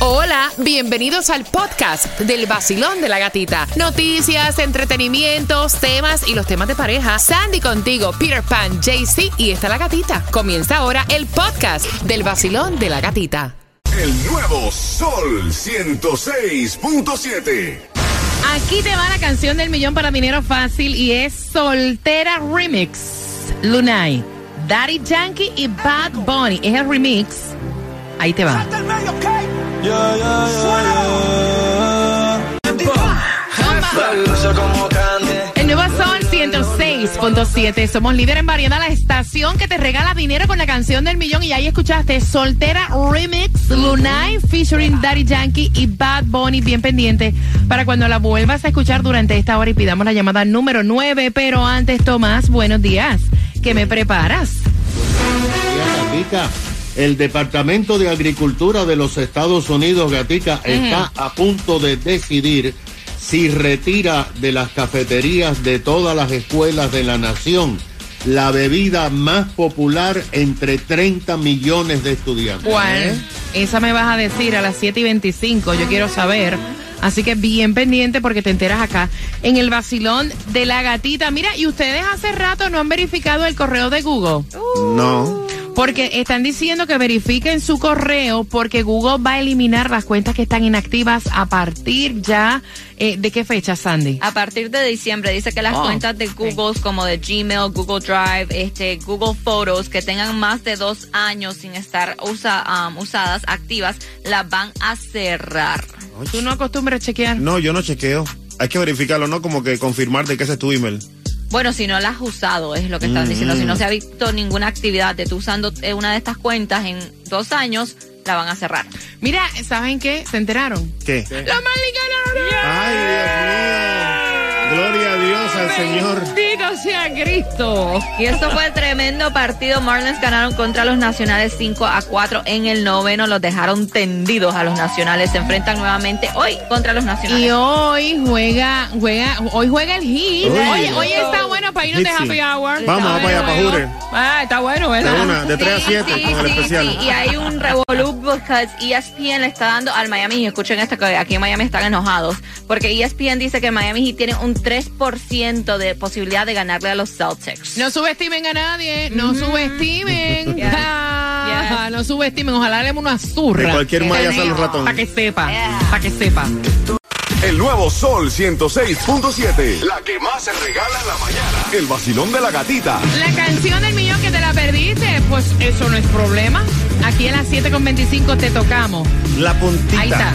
Hola, bienvenidos al podcast del vacilón de la gatita. Noticias, entretenimientos, temas y los temas de pareja. Sandy contigo, Peter Pan, JC y está la gatita. Comienza ahora el podcast del vacilón de la gatita. El nuevo Sol 106.7. Aquí te va la canción del millón para dinero fácil y es Soltera Remix. Lunay, Daddy Yankee y Bad Bunny. Es el remix. Ahí te va. El nuevo Sol 106.7. Somos líder en variedad, la estación que te regala dinero con la canción del millón. Y ahí escuchaste Soltera Remix, Lunay, featuring Daddy Yankee y Bad Bunny. Bien pendiente para cuando la vuelvas a escuchar durante esta hora y pidamos la llamada número 9. Pero antes, Tomás, buenos días. ¿Qué me preparas? Gatica, el Departamento de Agricultura de los Estados Unidos, Gatica, está a punto de decidir si retira de las cafeterías de todas las escuelas de la nación la bebida más popular entre 30 millones de estudiantes. ¿Cuál? Esa me vas a decir a las 7 y 25. Yo quiero saber. Así que bien pendiente porque te enteras acá en el vacilón de la gatita. Mira, y ustedes hace rato no han verificado el correo de Google. No. Porque están diciendo que verifiquen su correo porque Google va a eliminar las cuentas que están inactivas a partir ya eh, de qué fecha, Sandy. A partir de diciembre dice que las Oh, cuentas de Google como de Gmail, Google Drive, este, Google Photos que tengan más de dos años sin estar usa- um, usadas, activas, las van a cerrar. ¿Tú no acostumbras chequear? No, yo no chequeo. Hay que verificarlo, ¿no? Como que confirmar de que ese es tu email. Bueno, si no las has usado, es lo que están diciendo. Si no se ha visto ninguna actividad de tú usando eh, una de estas cuentas en dos años, la van a cerrar. Mira, ¿saben qué? ¿Se enteraron? ¿Qué? ¡La Marley Ay, Dios mío. Gloria a Dios, al Señor. ¡Bendito sea Cristo! Y esto fue tremendo partido. Marlins ganaron contra los Nacionales 5 a 4 en el noveno. Los dejaron tendidos a los Nacionales. Se enfrentan nuevamente hoy contra los Nacionales. Y hoy juega, juega, hoy juega el Heat. Uy. Oye, hoy está bueno para irnos de. Happy Hour. Vamos, vamos para allá, para. Jure. Ah, está bueno, De ¿verdad? una, de 3 a 7 Sí, con el sí, especial. sí. Y hay un revolú because E ESPN le está dando al Miami Heat. Escuchen esto que aquí en Miami están enojados. Porque ESPN dice que Miami Heat tiene un 3% de posibilidad de ganarle a los Celtics. No subestimen a nadie, no subestimen. Yes. Ah, Yes. No subestimen, ojalá le demos una zurra. De cualquier malla sale un ratón. Para que sepa, Yeah. para que sepa. El nuevo Sol 106.7. La que más se regala en la mañana. El vacilón de la gatita. La canción del millón que te la perdiste, pues eso no es problema. Aquí a las 7.25 te tocamos. La puntita. Ahí está.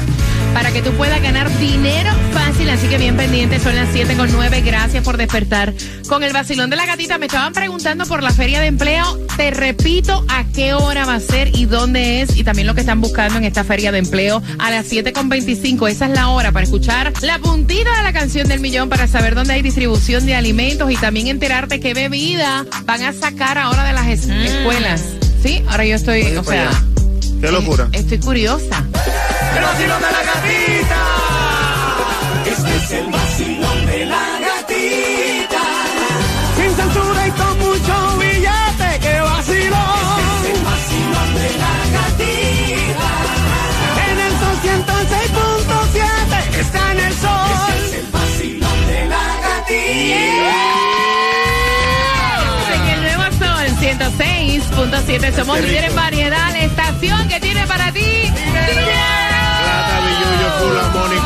Para que tú puedas ganar dinero fácil, así que bien pendiente, son las 7 con 9. Gracias por despertar. Con el vacilón de la gatita me estaban preguntando por la feria de empleo. Te repito a qué hora va a ser y dónde es y también lo que están buscando en esta feria de empleo a las 7 con 25. Esa es la hora para escuchar la puntita de la canción del millón para saber dónde hay distribución de alimentos y también enterarte qué bebida van a sacar ahora de las es- escuelas. Sí, ahora yo estoy, o sea, allá. Qué locura. eh, estoy curiosa. ¡El vacilón de la gatita! Sin censura y con mucho billete, que vacilón. Este es el vacilón de la gatita. En el sol 106.7, está en el sol. Este es el vacilón de la gatita. En el nuevo Sol 106.7 somos líderes en variedad, la estación que tiene para ti.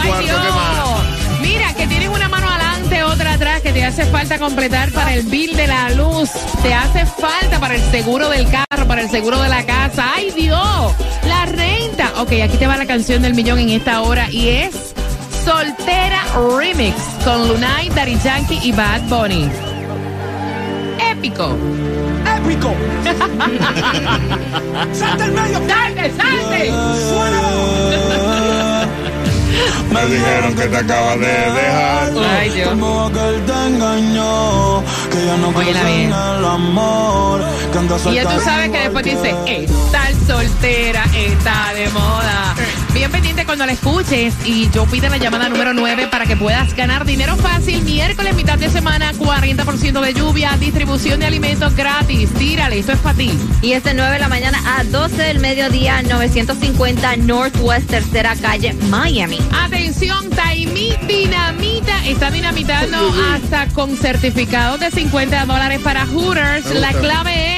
Cuarto. ¿qué más? Mira, que tienes una mano adelante, otra atrás, que te hace falta completar para el bill de la luz, te hace falta para el seguro del carro, para el seguro de la casa. ¡Ay, Dios! La renta. Ok, aquí te va la canción del millón en esta hora y es Soltera Remix con Lunay, Daddy Yankee y Bad Bunny. Épico. Épico. Salte el medio. ¡Salte, salte! Me dijeron que te acabas de dejar. Ay, Dios. Como que él te engañó, que ya no Óyela cree en bien. el amor, que anda Y ya tú sabes que después dice, estar soltera está de moda. Bien pendiente cuando la escuches. Y yo pide la llamada número 9 para que puedas ganar dinero fácil. Miércoles, mitad de semana, 40% de lluvia, distribución de alimentos gratis. Tírale, esto es para ti. Y es de 9 de la mañana a 12 del mediodía, 950 Northwest Tercera Calle, Miami. Atención, Taimi Dinamita está dinamitando hasta con certificados de 50 dólares para Hooters. La clave es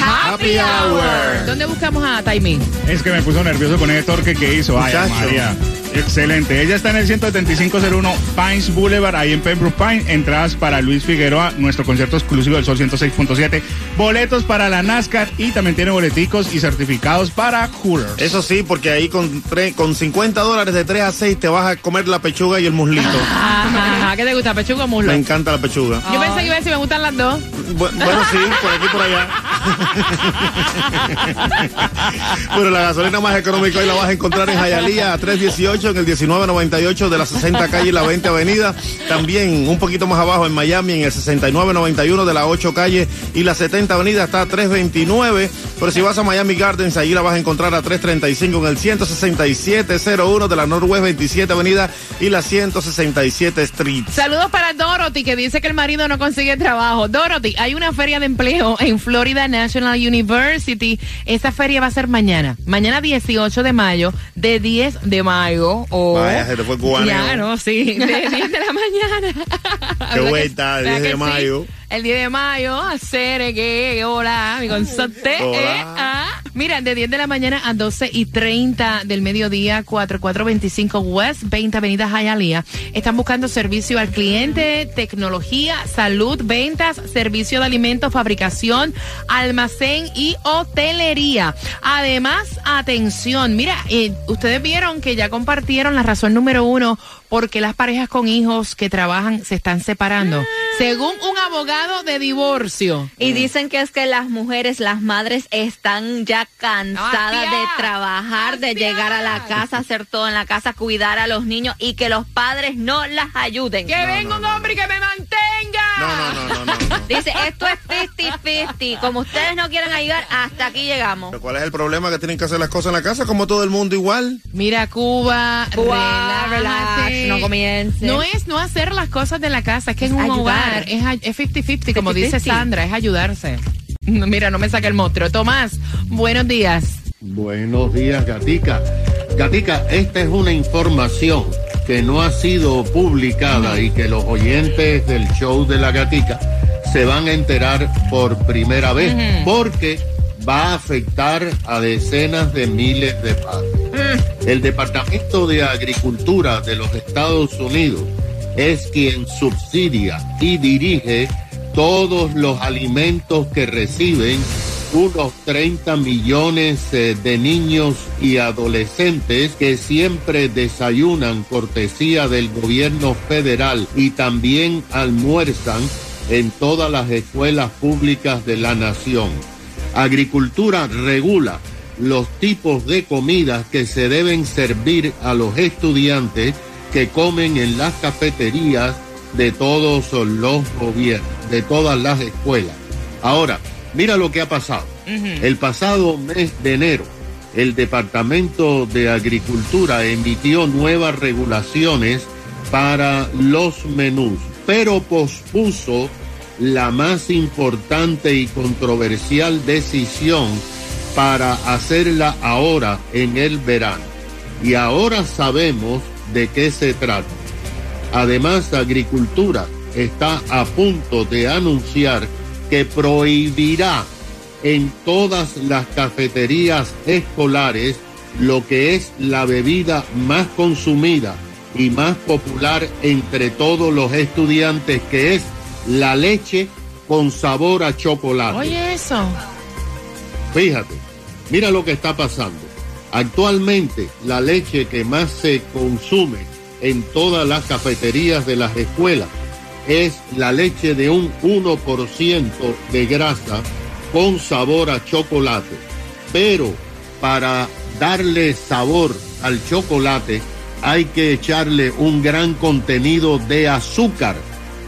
Happy, Hour. ¿Dónde buscamos a Taimi? Es que me puso nervioso con ese torque que hizo. Ay. María. Excelente. Ella está en el 17501 Pines Boulevard, ahí en Pembroke Pine. Entradas para Luis Figueroa, nuestro concierto exclusivo del Sol 106.7. Boletos para la NASCAR y también tiene boleticos y certificados para Hooters. Eso sí, porque ahí con, tre- con 50 dólares de 3 a 6 te vas a comer la pechuga y el muslito. Ajá, ¿Qué te gusta, pechuga o muslo? Me encanta la pechuga. Yo pensé que iba a decir, me gustan las dos. Bu- Bueno, sí, por aquí por allá. bueno, la gasolina más económica hoy la vas a encontrar en Jayalía a 318 en el 1998 de la 60 calle y la 20 avenida. También un poquito más abajo en Miami en el 6991 de la 8 calle y la 70 avenida está a 329. Pero si vas a Miami Gardens, ahí la vas a encontrar a 335 en el 16701 de la Northwest 27 avenida y la 167 Street. Saludos para Dorothy, que dice que el marido no consigue trabajo. Dorothy, hay una feria de empleo en Florida National University. Esa feria va a ser mañana. Mañana 18 de mayo, de 10 de mayo. O... Vaya, se te fue el cubaneo. Ya, no, sí, de 10 de la mañana. Qué ¿Verdad vuelta, que- 10 de ¿verdad que mayo. El 10 de mayo, hacer que hola, mi consorte. Eh, ah. Mira, de 10 de la mañana a 12 y 30 del mediodía, 4425 West 20 Avenida Hialeah. Están buscando servicio al cliente, tecnología, salud, ventas, servicio de alimentos, fabricación, almacén y hotelería. Además, atención, mira, eh, ustedes vieron que ya compartieron la razón número uno porque las parejas con hijos que trabajan se están separando. Según un abogado de divorcio. Y dicen que es que las mujeres, las madres, están ya cansadas de trabajar, de llegar a la casa, hacer todo en la casa, cuidar a los niños y que los padres no las ayuden. Que venga un hombre y que me mantenga. No, no, no, no, no. no. Dice, esto es 50-50. Como ustedes no quieren ayudar, hasta aquí llegamos. Pero ¿Cuál es el problema? Que tienen que hacer las cosas en la casa como todo el mundo igual. Mira, Cuba, Cuba, relájate. relax, no comience. No es no hacer las cosas de la casa, es que en un ayudar. hogar es ay- es 50-50, como dice 50-50. Sandra, es ayudarse. Mira, no me saque el monstruo. Tomás, buenos días. Buenos días, Gatica. Gatica, esta es una información que no ha sido publicada y que los oyentes del show de la Gatica se van a enterar por primera vez porque va a afectar a decenas de miles de padres. El Departamento de Agricultura de los Estados Unidos es quien subsidia y dirige todos los alimentos que reciben unos 30 millones eh, de niños y adolescentes que siempre desayunan cortesía del gobierno federal y también almuerzan en todas las escuelas públicas de la nación. Agricultura regula los tipos de comidas que se deben servir a los estudiantes que comen en las cafeterías de todos los gobiernos, de todas las escuelas. Ahora, mira lo que ha pasado. El pasado mes de enero, el Departamento de Agricultura emitió nuevas regulaciones para los menús, pero pospuso la más importante y controversial decisión para hacerla ahora en el verano. Y ahora sabemos de qué se trata. Además, Agricultura está a punto de anunciar que prohibirá en todas las cafeterías escolares lo que es la bebida más consumida y más popular entre todos los estudiantes, que es la leche con sabor a chocolate. Oye, eso. Fíjate, mira lo que está pasando. Actualmente la leche que más se consume en todas las cafeterías de las escuelas es la leche de un 1% de grasa con sabor a chocolate. Pero para darle sabor al chocolate hay que echarle un gran contenido de azúcar.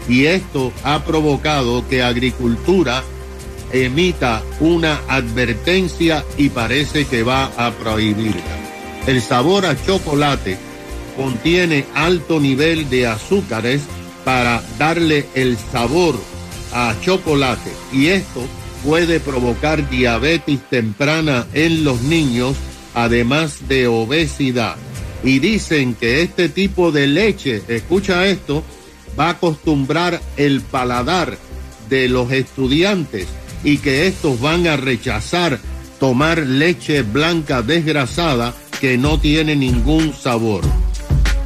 Y esto ha provocado que agricultura emita una advertencia y parece que va a prohibirla. El sabor a chocolate contiene alto nivel de azúcares para darle el sabor a chocolate y esto puede provocar diabetes temprana en los niños, además de obesidad. Y dicen que este tipo de leche, escucha esto, va a acostumbrar el paladar de los estudiantes y que estos van a rechazar tomar leche blanca desgrasada que no tiene ningún sabor.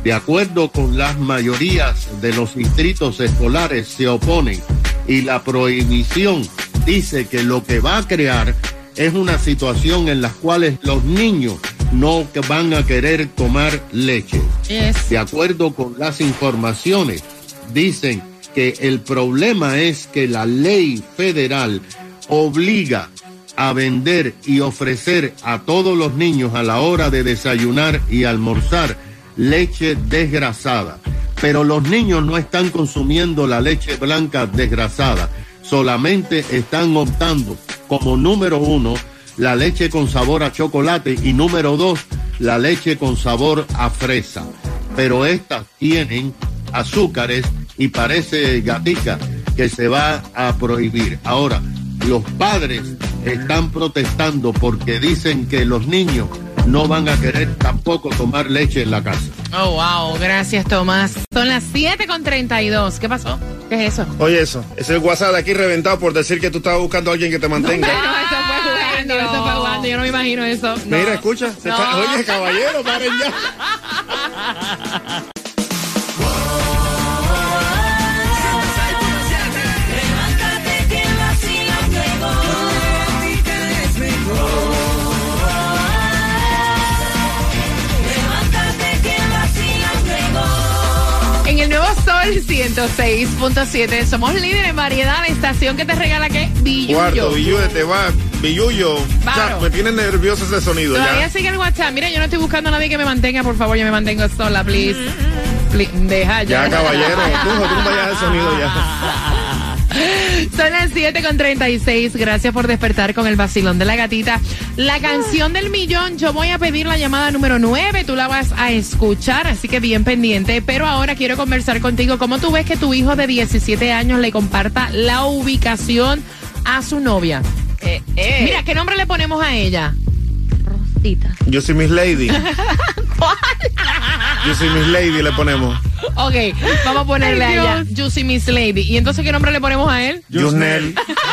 De acuerdo con las mayorías de los distritos escolares se oponen y la prohibición dice que lo que va a crear es una situación en la cual los niños no van a querer tomar leche. Yes. De acuerdo con las informaciones, dicen que el problema es que la ley federal obliga a vender y ofrecer a todos los niños a la hora de desayunar y almorzar leche desgrasada. Pero los niños no están consumiendo la leche blanca desgrasada, solamente están optando como número uno la leche con sabor a chocolate y número dos la leche con sabor a fresa. Pero estas tienen azúcares y parece gatica que se va a prohibir. Ahora, los padres están protestando porque dicen que los niños no van a querer tampoco tomar leche en la casa. Oh, wow. Gracias, Tomás. Son las 7 con 32. ¿Qué pasó? ¿Qué es eso? Oye, eso. Es el WhatsApp de aquí reventado por decir que tú estabas buscando a alguien que te mantenga. No, eso fue jugando, eso fue jugando. Yo no me imagino eso. No. Mira, escucha. se No. está- Oye, caballero, paren ya. 106.7 somos líderes en variedad. La estación que te regala que Billuyo. Cuarto, Billuyo, te va. Billuyo. Claro. Ya, me tiene nervioso ese sonido Todavía ya. sigue el WhatsApp. Mira, yo no estoy buscando a nadie que me mantenga. Por favor, yo me mantengo sola, please. Please, Deja ya. Ya, caballero. Tú, tú no vayas el sonido ya. Son las 7 con 36. Gracias por despertar con el vacilón de la gatita. La canción del millón, yo voy a pedir la llamada número 9. Tú la vas a escuchar, así que bien pendiente. Pero ahora quiero conversar contigo. ¿Cómo tú ves que tu hijo de 17 años le comparta la ubicación a su novia? Eh, eh, Mira, ¿qué nombre le ponemos a ella? Rosita. Yo soy Miss Lady. Yo soy Miss Lady, le ponemos. Ok, vamos a ponerle Ay, a ella Dios. Juicy Miss Lady. ¿Y entonces qué nombre le ponemos a él? Yusnel.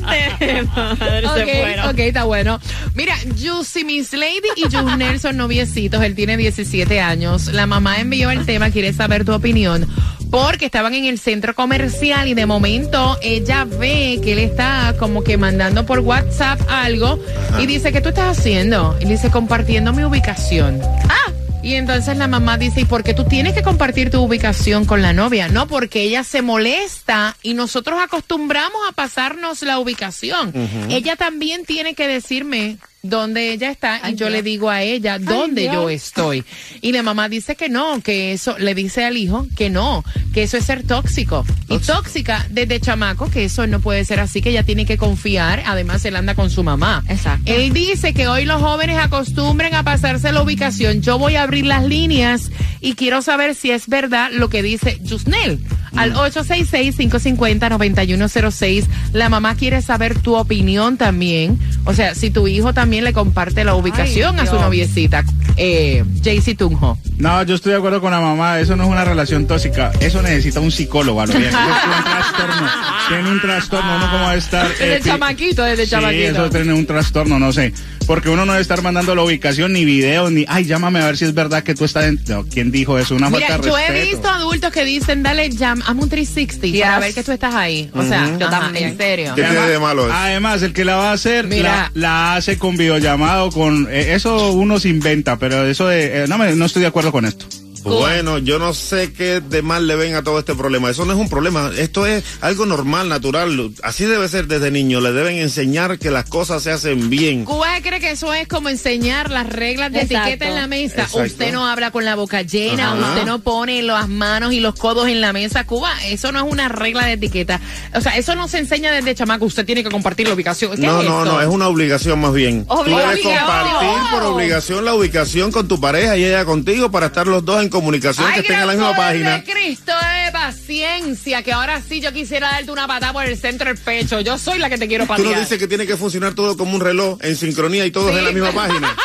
Madre, Ok, se fueron. ok, está bueno. Mira, Juicy Miss Lady y Jusnel son noviecitos. Él tiene 17 años. La mamá envió el tema, quiere saber tu opinión. Porque estaban en el centro comercial y de momento ella ve que él está como que mandando por WhatsApp algo y dice, ¿qué tú estás haciendo? Y dice, compartiendo mi ubicación. Ah, y entonces la mamá dice, ¿y por qué tú tienes que compartir tu ubicación con la novia? No, porque ella se molesta y nosotros acostumbramos a pasarnos la ubicación. Ella también tiene que decirme dónde ella está y yo le digo a ella dónde yo estoy. Y la mamá dice que no, que eso, le dice al hijo que no, que eso es ser tóxico. Y tóxica desde chamaco, que eso no puede ser así, que ella tiene que confiar. Además, él anda con su mamá. Exacto. Él dice que hoy los jóvenes acostumbran a pasarse la ubicación. Yo voy a abrir las líneas y quiero saber si es verdad lo que dice Jusnel. Al 866-550-9106. La mamá quiere saber tu opinión también. O sea, si tu hijo también le comparte la ubicación a su noviecita. Eh, Jaycee Tunjo. No, yo estoy de acuerdo con la mamá. Eso no es una relación tóxica. Eso necesita un psicólogo, a lo bien. Un trastorno. Tiene un trastorno. Uno como estar. Desde pi- chamaquito, desde sí, chamaquito. eso tiene un trastorno, no sé. Porque uno no debe estar mandando la ubicación, ni videos, ni. Ay, llámame a ver si es verdad que tú estás dentro. No, ¿Quién dijo eso? Una Mira, falta de yo respeto. he visto adultos que dicen, dale, llama, hazme un 360 para Yes. ver que tú estás ahí. O sea, Yo ajá, también. en serio. ¿Qué tiene de malo eso? Además, el que la va a hacer, Mira. la, la hace con videollamado, con... eh, eso uno se inventa, pero eso de... eh, no, me, no estoy de acuerdo con esto. Bueno, yo no sé qué de mal le ven a todo este problema. Eso no es un problema. Esto es algo normal, natural. Así debe ser desde niño. Le deben enseñar que las cosas se hacen bien. Cuba cree que eso es como enseñar las reglas de Exacto. etiqueta en la mesa. Exacto. Usted no habla con la boca llena, Ajá. usted no pone las manos y los codos en la mesa. Cuba, eso no es una regla de etiqueta. O sea, eso no se enseña desde chamaco. Usted tiene que compartir la ubicación. ¿Qué No, es no, esto? no, es una obligación más bien. Tú debes Obligación. compartir por obligación la ubicación con tu pareja y ella contigo para estar los dos en comunicación que Ay, estén en la misma página. Cristo de paciencia, que ahora sí yo quisiera darte una patada por el centro del pecho. Yo soy la que te quiero Tú patear. no dices que tiene que funcionar todo como un reloj en sincronía y todos Sí. en la misma página.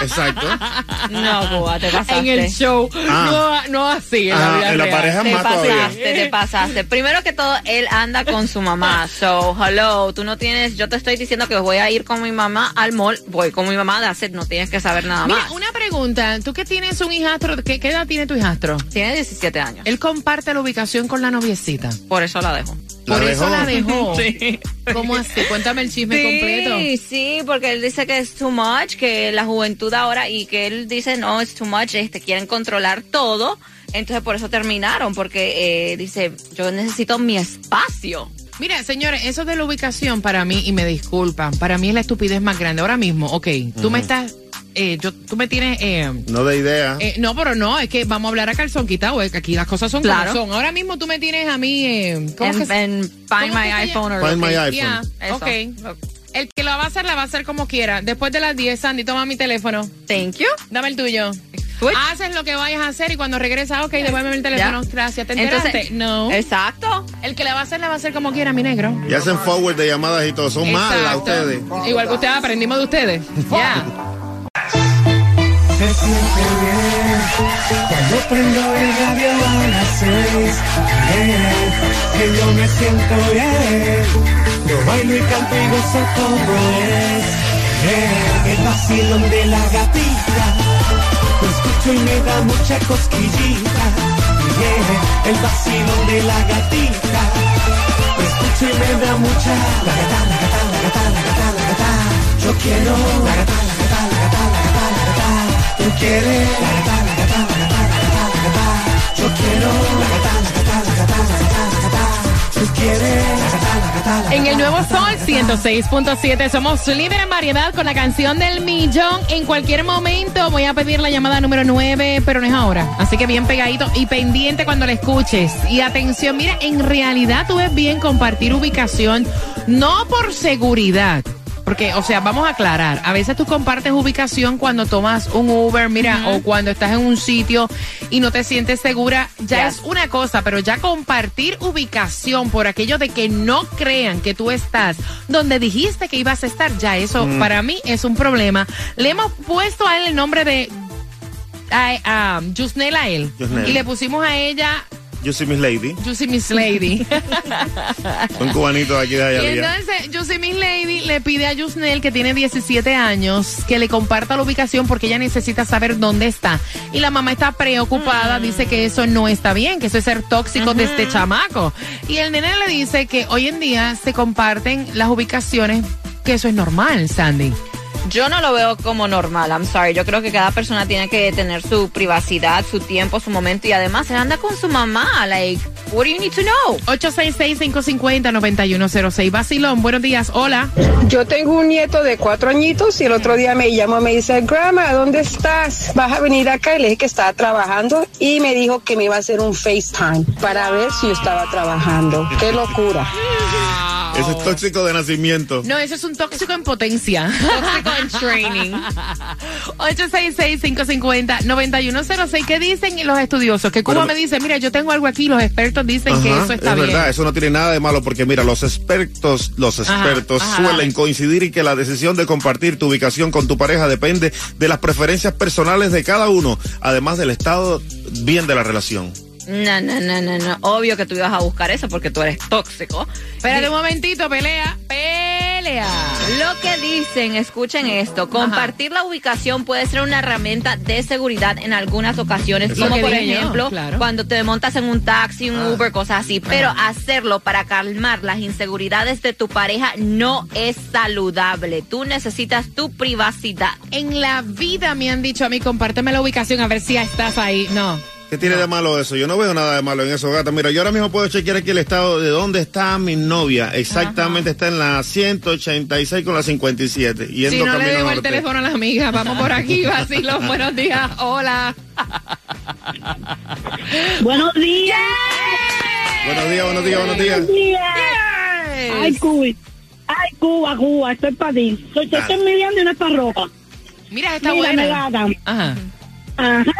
Exacto. No, Cuba, te pasaste. en el show. Ah. No, no así, en Ah, la vida en la real. pareja Te más todavía. pasaste, te pasaste. Primero que todo, él anda con su mamá. So, hello, tú no tienes, yo te estoy diciendo que voy a ir con mi mamá al mall, voy con mi mamá, that's it, no tienes que saber nada Mira, más. una pregunta. Tú que tienes un hijastro, ¿qué, qué edad tiene tu hijastro? Tiene 17 años, Él comparte la ubicación con la noviecita. por eso la dejo. ¿La Por eso la dejó. Sí. ¿Cómo así? Cuéntame el chisme completo. Sí, sí, porque él dice que es too much, que la juventud ahora y que él dice no, es too much, este quieren controlar todo. Entonces por eso terminaron, porque eh, dice, yo necesito mi espacio. Mira, señores, eso de la ubicación para mí, y me disculpan, para mí es la estupidez más grande. Ahora mismo, ok, tú me estás, eh, yo, tú me tienes, eh, No de idea. eh, no, pero no, es que vamos a hablar a calzón quitado, es que aquí las cosas son Claro. como son. Ahora mismo tú me tienes a mí, eh, ¿cómo En, Find My iPhone Find My iPhone. Ya, Eso. ok. El que lo va a hacer, la va a hacer como quiera. Después de las 10, Sandy, toma mi teléfono. Thank you. Dame el tuyo. Switch. Haces lo que vayas a hacer y cuando regresas, ok, devuélveme el teléfono. Gracias. ¿Te enteraste? Entonces, no. Exacto. El que la va a hacer, la va a hacer como quiera, mi negro. Y hacen forward de llamadas y todo. Son malas ustedes. Igual que ustedes aprendimos de ustedes. Ya. Se siente bien cuando prendo el radio a las seis. Que yo me siento bien. Yo bailo y canto y gozo como es. Bien, el vacilón de la gatita. Lo escucho y me da mucha cosquillita. Bien, el vacilón de la gatita. Lo escucho y me da mucha. La gata, la gata, la gata, la gata, la gata. Yo quiero la gata, Yo quiero. Tú quieres gata, la En el nuevo Sol la gata. 106.7 somos líder en variedad con la canción del millón. En cualquier momento voy a pedir la llamada número 9, pero no es ahora. Así que bien pegadito y pendiente cuando la escuches. Y atención, mira, en realidad tú ves bien compartir ubicación, no por seguridad. Porque, o sea, vamos a aclarar, a veces tú compartes ubicación cuando tomas un Uber, mira, o cuando estás en un sitio y no te sientes segura, ya es una cosa, pero ya compartir ubicación por aquello de que no crean que tú estás donde dijiste que ibas a estar, ya eso para mí es un problema. Le hemos puesto a él el nombre de a, a él Yusnel. y le pusimos a ella Yo soy Miss Lady. Juicy Miss Lady. Un cubanito de aquí de y Jayalía. entonces Juicy Miss Lady le pide a Yusnel, que tiene 17 años, que le comparta la ubicación porque ella necesita saber dónde está. Y la mamá está preocupada, dice que eso no está bien, que eso es ser tóxico de este chamaco. Y el nene le dice que hoy en día se comparten las ubicaciones, que eso es normal, Sandy. Yo no lo veo como normal, I'm sorry. Yo creo que cada persona tiene que tener su privacidad, su tiempo, su momento y además él anda con su mamá. Like, what do you need to know? 866-550-9106. Basilón, buenos días. Hola. Yo tengo un nieto de cuatro añitos y el otro día me llamó, me dice, Grandma, ¿dónde estás? ¿Vas a venir acá? Y le dije que estaba trabajando y me dijo que me iba a hacer un FaceTime para ver si yo estaba trabajando. ¡Qué locura! Ese es tóxico de nacimiento. No, eso es un tóxico en potencia. Tóxico en training. 866-550-9106. ¿Qué dicen los estudiosos? Que Cuba me dice, mira, yo tengo algo aquí, los expertos dicen que eso está es bien. verdad, eso no tiene nada de malo porque mira, los expertos, los expertos ajá, suelen coincidir en que la decisión de compartir tu ubicación con tu pareja depende de las preferencias personales de cada uno, además del estado bien de la relación. No, no, no, no, no. Obvio que tú ibas a buscar eso porque tú eres tóxico. Espérate un momentito, pelea, pelea. Lo que dicen, escuchen esto, compartir la ubicación puede ser una herramienta de seguridad en algunas ocasiones, como por ejemplo claro. cuando te montas en un taxi, un Uber, cosas así, pero hacerlo para calmar las inseguridades de tu pareja no es saludable. Tú necesitas tu privacidad. En la vida me han dicho a mí, compárteme la ubicación a ver si estás ahí. No. ¿Qué tiene de malo eso? Yo no veo nada de malo en eso, gata. Mira, yo ahora mismo puedo chequear aquí el estado de dónde está mi novia. Exactamente está en la 186 con la 57. Yendo Si no le dejo el teléfono a la amiga, vamos por aquí, vacilón. Buenos días, hola. Buenos días. Buenos días, buenos días, buenos días. Ay, Cuba. Ay, Cuba, Cuba, estoy para ti. Soy estoy midiendo y no es para ropa. Mira, está Mira, buena. me. Ajá. Ajá.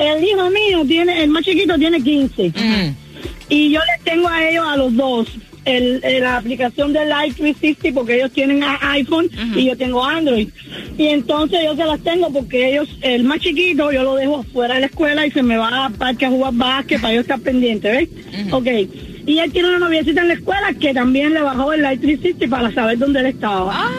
El hijo mío tiene, el más chiquito tiene 15. Ujú. Y yo les tengo a ellos, a los dos, el, el- la aplicación del Live 360 porque ellos tienen a- iPhone y yo tengo Android. Y entonces yo se las tengo porque ellos, el más chiquito, yo lo dejo fuera de la escuela y se me va al parque a jugar básquet para yo estar pendiente, ¿ves? Ok. Y él tiene una noviecita en la escuela que también le bajó el Live 360 para saber dónde él estaba. Ah.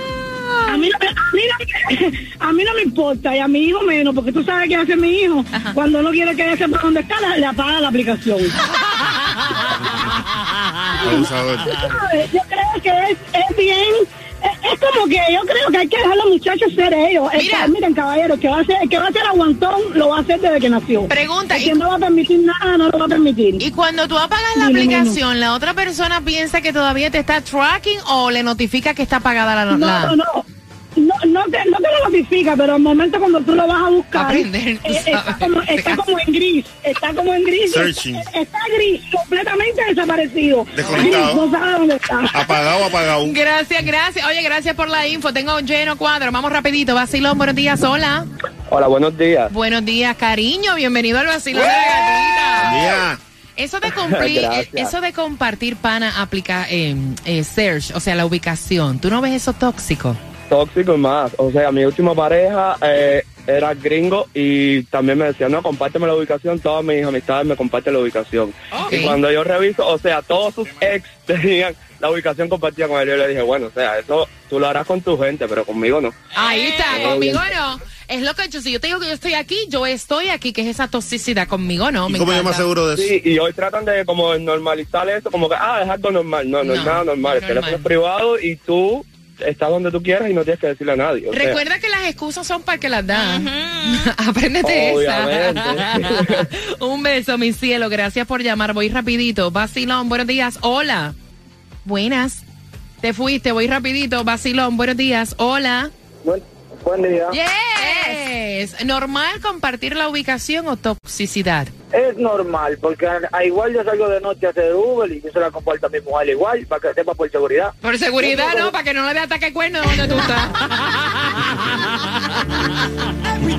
A mí, no me, a, mí no, me- a mí no me importa y a mi hijo menos, porque tú sabes qué hace mi hijo. Cuando no quiere que sepa dónde está, le, le apaga la aplicación. Yo creo que es, es bien. Es, como que yo creo que hay que dejar a los muchachos ser ellos. Mira. miren, caballero, que va a ser, que va a ser aguantón, lo va a hacer desde que nació. Pregunta, El ¿y- que no va a permitir nada, no lo va a permitir. Y cuando tú apagas la aplicación, ¿la otra persona piensa que todavía te está tracking o le notifica que está apagada la... la- no, no. No, no, te, no te lo notifica, pero al momento cuando tú lo vas a buscar, Aprender, tú eh, está, como, está como en gris, está como en gris, Searching. está, está gris, completamente desaparecido. Desconectado. Gris, no sabe dónde está. Apagado, apagado. Gracias, gracias. Oye, gracias por la info. Tengo un lleno cuadro. Vamos rapidito. Vacilón, buenos días. Hola. Hola, buenos días. Buenos días, cariño. Bienvenido al vacilón de la gatita. Día. Eso de, cumplir, eso de compartir pana aplica eh, eh, search, o sea, la ubicación. ¿Tú no ves eso tóxico? Tóxico y más. O sea, mi última pareja eh, era gringo y también me decía, no, compárteme la ubicación. Todas mis amistades me comparten la ubicación. Ok. Y cuando yo reviso, o sea, todos sus ex tenían la ubicación compartida con él. Yo le dije, bueno, o sea, eso tú lo harás con tu gente, pero conmigo no. Ahí está, Eh, conmigo no. Es lo que yo, si yo te digo que yo estoy aquí, yo estoy aquí, que es esa toxicidad conmigo, ¿no? ¿Y Me cómo yo me aseguro de eso? Sí, y hoy tratan de como normalizar eso, como que, ah, es algo normal. No, no, No, es nada normal. El no teléfono normal. es privado y tú estás donde tú quieras y no tienes que decirle a nadie. o sea, Recuerda que las excusas son para que las da. Apréndete Obviamente. esa. Un beso, mi cielo. Gracias por llamar. Voy rapidito. Vacilón, buenos días. Hola. Buenas. Te fuiste, voy rapidito. Vacilón, buenos días. Hola. buen, buen día. Yes. ¿Normal compartir la ubicación o toxicidad? Es normal, porque a, a igual yo salgo de noche a hacer Uber y yo se la comparto a mi mujer igual, para que sepa por seguridad. Por seguridad, ¿no? Para que no le dé ataque cuerno donde tú estás.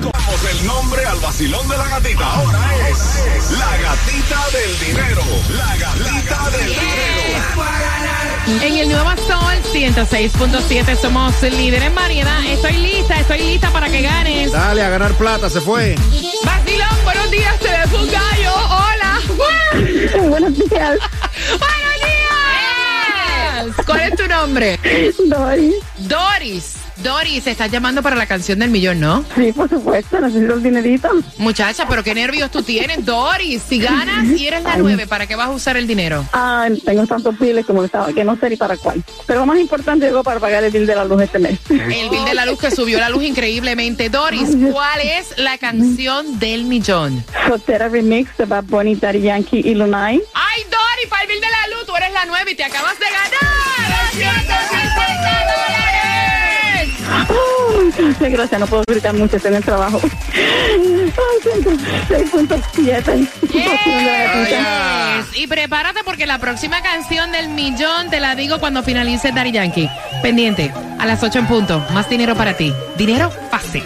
El nombre al vacilón de la gatita. Ahora es la gatita del dinero. La gatita del dinero. En el Nuevo Sol 106.7 somos líderes en variedad. Estoy lista, estoy lista para que ganes. Dale a ganar plata, se fue. Vacilón, buenos días, se ve un gallo. Hola. Buenos días, ¿Cuál es tu nombre? Doris. Doris. Doris, estás llamando para la canción del millón, ¿no? Sí, por supuesto, necesito el dinerito. Muchacha, pero qué nervios tú tienes, Doris. Si ganas y eres la nueve, ¿para qué vas a usar el dinero? Ah, tengo tantos biles como estaba, que no sé ni para cuál. Pero lo más importante llegó para pagar el bill de la luz este mes. El bill de la luz que subió la luz increíblemente. Doris, ¿cuál es la canción del millón? Soltera Remix de Bad Bunny, Daddy Yankee y Lunay. ¡Ay, Doris, bill de la luz! Tú eres la nueve y te acabas de ganar 250 dólares. Gracias, no puedo gritar mucho, estoy en el trabajo. Ay, 6.7. Yes. Y prepárate porque la próxima canción del millón te la digo cuando finalice Daddy Yankee. Pendiente, a las 8 en punto. Más dinero para ti. Dinero fácil.